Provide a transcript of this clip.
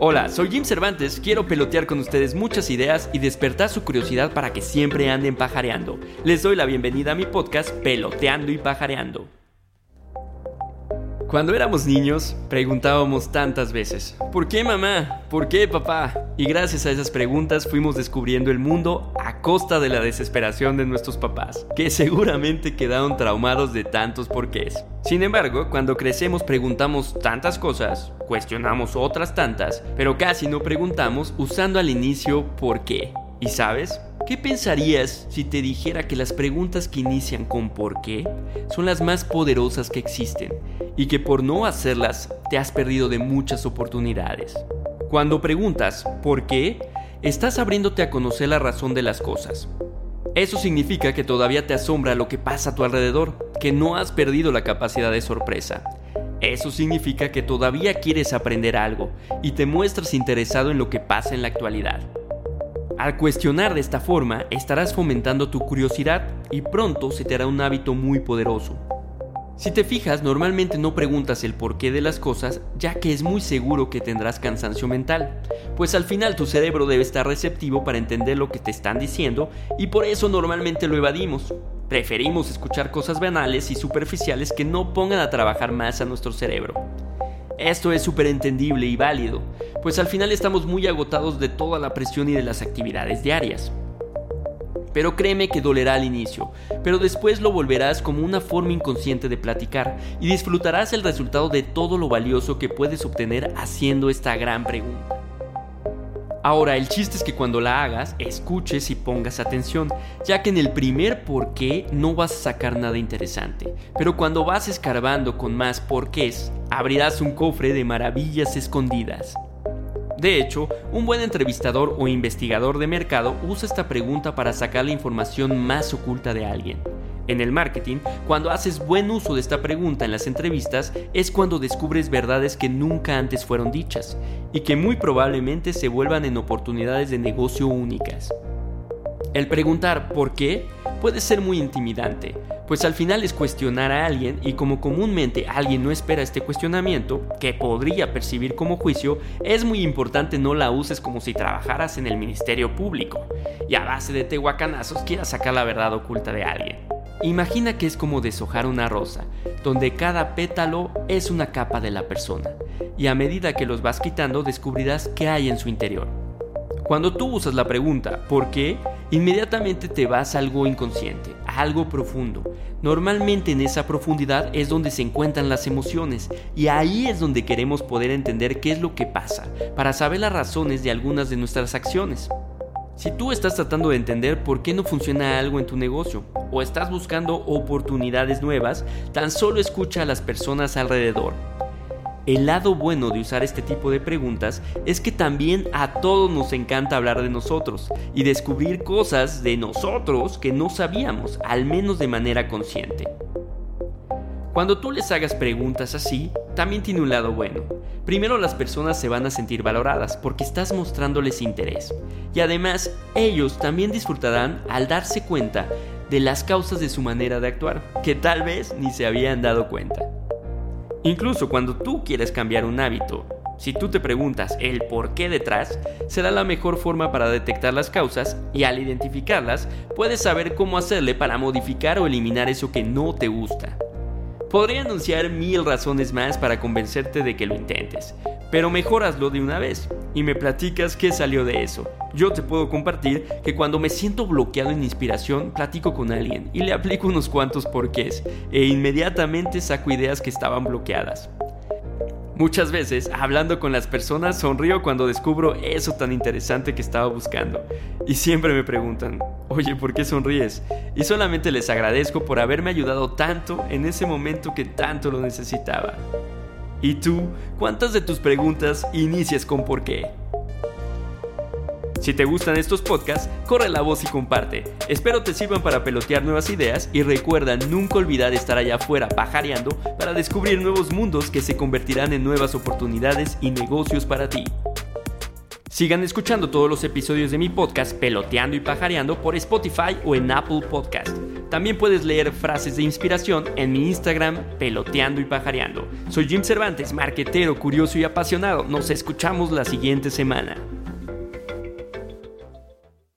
Hola, soy Jim Cervantes, quiero pelotear con ustedes muchas ideas y despertar su curiosidad para que siempre anden pajareando. Les doy la bienvenida a mi podcast Peloteando y Pajareando. Cuando éramos niños, preguntábamos tantas veces, ¿por qué mamá? ¿Por qué papá? Y gracias a esas preguntas fuimos descubriendo el mundo costa de la desesperación de nuestros papás, que seguramente quedaron traumados de tantos porqués. Sin embargo, cuando crecemos preguntamos tantas cosas, cuestionamos otras tantas, pero casi no preguntamos usando al inicio ¿por qué? ¿Y sabes? ¿Qué pensarías si te dijera que las preguntas que inician con ¿por qué? son las más poderosas que existen y que por no hacerlas te has perdido de muchas oportunidades? Cuando preguntas ¿por qué? Estás abriéndote a conocer la razón de las cosas. Eso significa que todavía te asombra lo que pasa a tu alrededor, que no has perdido la capacidad de sorpresa. Eso significa que todavía quieres aprender algo y te muestras interesado en lo que pasa en la actualidad. Al cuestionar de esta forma, estarás fomentando tu curiosidad y pronto se te hará un hábito muy poderoso. Si te fijas, normalmente no preguntas el porqué de las cosas, ya que es muy seguro que tendrás cansancio mental, pues al final tu cerebro debe estar receptivo para entender lo que te están diciendo y por eso normalmente lo evadimos. Preferimos escuchar cosas banales y superficiales que no pongan a trabajar más a nuestro cerebro. Esto es súper entendible y válido, pues al final estamos muy agotados de toda la presión y de las actividades diarias. Pero créeme que dolerá al inicio, pero después lo volverás como una forma inconsciente de platicar y disfrutarás el resultado de todo lo valioso que puedes obtener haciendo esta gran pregunta. Ahora, el chiste es que cuando la hagas, escuches y pongas atención, ya que en el primer por qué no vas a sacar nada interesante, pero cuando vas escarbando con más porqués, abrirás un cofre de maravillas escondidas. De hecho, un buen entrevistador o investigador de mercado usa esta pregunta para sacar la información más oculta de alguien. En el marketing, cuando haces buen uso de esta pregunta en las entrevistas, es cuando descubres verdades que nunca antes fueron dichas y que muy probablemente se vuelvan en oportunidades de negocio únicas. El preguntar por qué puede ser muy intimidante, pues al final es cuestionar a alguien y como comúnmente alguien no espera este cuestionamiento, que podría percibir como juicio, es muy importante no la uses como si trabajaras en el Ministerio Público y a base de tehuacanazos quieras sacar la verdad oculta de alguien. Imagina que es como deshojar una rosa, donde cada pétalo es una capa de la persona, y a medida que los vas quitando descubrirás qué hay en su interior. Cuando tú usas la pregunta ¿por qué? inmediatamente te vas a algo inconsciente, a algo profundo. Normalmente en esa profundidad es donde se encuentran las emociones y ahí es donde queremos poder entender qué es lo que pasa, para saber las razones de algunas de nuestras acciones. Si tú estás tratando de entender por qué no funciona algo en tu negocio o estás buscando oportunidades nuevas, tan solo escucha a las personas alrededor. El lado bueno de usar este tipo de preguntas es que también a todos nos encanta hablar de nosotros y descubrir cosas de nosotros que no sabíamos, al menos de manera consciente. Cuando tú les hagas preguntas así, también tiene un lado bueno. Primero las personas se van a sentir valoradas porque estás mostrándoles interés. Y además, ellos también disfrutarán al darse cuenta de las causas de su manera de actuar, que tal vez ni se habían dado cuenta. Incluso cuando tú quieres cambiar un hábito, si tú te preguntas el por qué detrás, será la mejor forma para detectar las causas y al identificarlas, puedes saber cómo hacerle para modificar o eliminar eso que no te gusta. Podría anunciar mil razones más para convencerte de que lo intentes, pero mejor hazlo de una vez y me platicas qué salió de eso. Yo te puedo compartir que cuando me siento bloqueado en inspiración, platico con alguien y le aplico unos cuantos porqués e inmediatamente saco ideas que estaban bloqueadas. Muchas veces, hablando con las personas, sonrío cuando descubro eso tan interesante que estaba buscando. Y siempre me preguntan, oye, ¿por qué sonríes? Y solamente les agradezco por haberme ayudado tanto en ese momento que tanto lo necesitaba. ¿Y tú, cuántas de tus preguntas inicias con por qué? Si te gustan estos podcasts, corre la voz y comparte. Espero te sirvan para pelotear nuevas ideas y recuerda nunca olvidar estar allá afuera pajareando para descubrir nuevos mundos que se convertirán en nuevas oportunidades y negocios para ti. Sigan escuchando todos los episodios de mi podcast Peloteando y Pajareando por Spotify o en Apple Podcast. También puedes leer frases de inspiración en mi Instagram Peloteando y Pajareando. Soy Jim Cervantes, marquetero, curioso y apasionado. Nos escuchamos la siguiente semana.